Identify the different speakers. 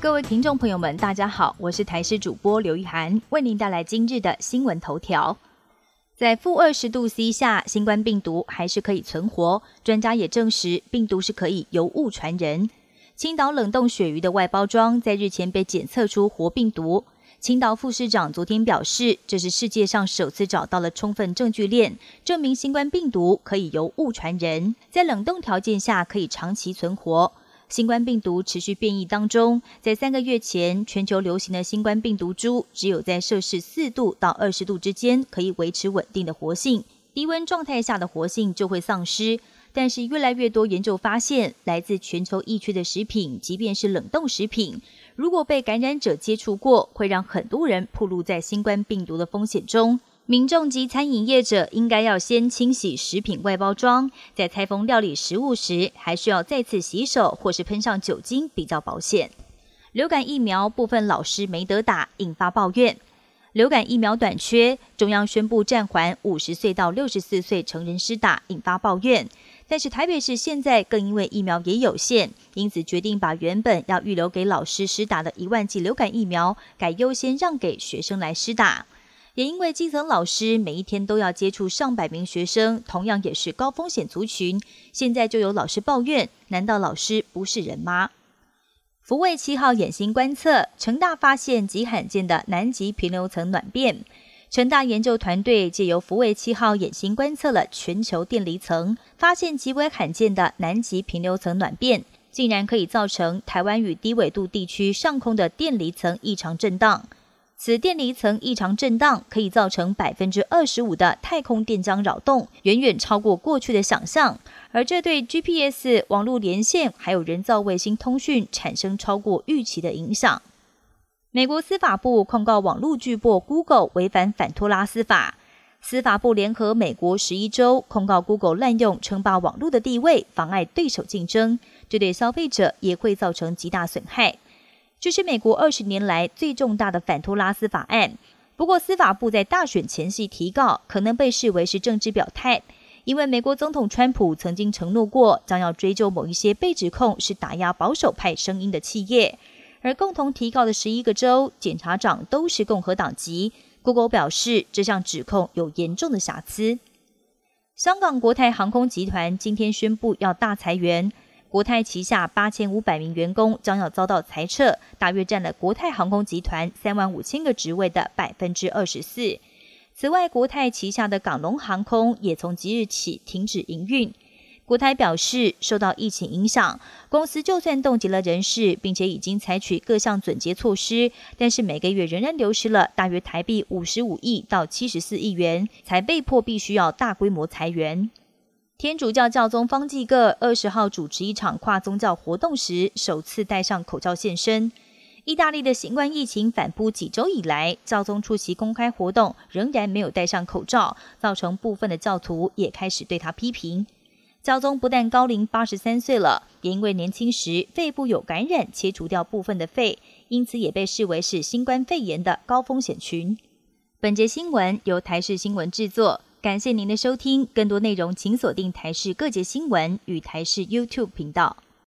Speaker 1: 各位听众朋友们，大家好，我是台视主播刘一涵，为您带来今日的新闻头条。在负二十度 C 下，新冠病毒还是可以存活。专家也证实，病毒是可以由物传人。青岛冷冻鳕鱼的外包装在日前被检测出活病毒。青岛副市长昨天表示，这是世界上首次找到了充分证据链，证明新冠病毒可以由物传人，在冷冻条件下可以长期存活。新冠病毒持续变异当中，在三个月前，全球流行的新冠病毒株只有在摄氏四度到二十度之间可以维持稳定的活性，低温状态下的活性就会丧失。但是越来越多研究发现，来自全球疫区的食品，即便是冷冻食品，如果被感染者接触过，会让很多人暴露在新冠病毒的风险中。民众及餐饮业者应该要先清洗食品外包装，在拆封料理食物时，还需要再次洗手或是喷上酒精，比较保险。流感疫苗部分老师没得打，引发抱怨。流感疫苗短缺，中央宣布暂缓五十岁到六十四岁成人施打，引发抱怨。但是台北市现在更因为疫苗也有限，因此决定把原本要预留给老师施打的一万剂流感疫苗，改优先让给学生来施打。也因为基层老师每一天都要接触上百名学生，同样也是高风险族群，现在就有老师抱怨：难道老师不是人吗？福卫七号眼星观测，成大发现极罕见的南极平流层暖变。成大研究团队借由福卫七号眼星观测了全球电离层，发现极为罕见的南极平流层暖变，竟然可以造成台湾与低纬度地区上空的电离层异常震荡。此电离层异常震荡可以造成百分之二十五的太空电浆扰动，远远超过过去的想象。而这对 GPS 网络连线还有人造卫星通讯产生超过预期的影响。美国司法部控告网络巨擘 Google 违反反托拉斯法。司法部联合美国十一州控告 Google 滥用称霸网络的地位，妨碍对手竞争，这对消费者也会造成极大损害。这是美国二十年来最重大的反托拉斯法案。不过，司法部在大选前夕提告，可能被视为是政治表态，因为美国总统川普曾经承诺过，将要追究某一些被指控是打压保守派声音的企业。而共同提告的十一个州检察长都是共和党籍。Google 表示，这项指控有严重的瑕疵。香港国泰航空集团今天宣布要大裁员，国泰旗下八千五百名员工将要遭到裁撤，大约占了国泰航空集团三万五千个职位的百分之二十四。此外，国泰旗下的港龙航空也从即日起停止营运。国台表示，受到疫情影响，公司就算冻结了人事，并且已经采取各项准结措施，但是每个月仍然流失了大约台币五十五亿到七十四亿元，才被迫必须要大规模裁员。天主教教宗方济各二十号主持一场跨宗教活动时，首次戴上口罩现身。意大利的新冠疫情反扑几周以来，教宗出席公开活动仍然没有戴上口罩，造成部分的教徒也开始对他批评。教宗不但高龄八十三岁了，也因为年轻时肺部有感染，切除掉部分的肺，因此也被视为是新冠肺炎的高风险群。本节新闻由台视新闻制作，感谢您的收听。更多内容请锁定台视各界新闻与台视 YouTube 频道。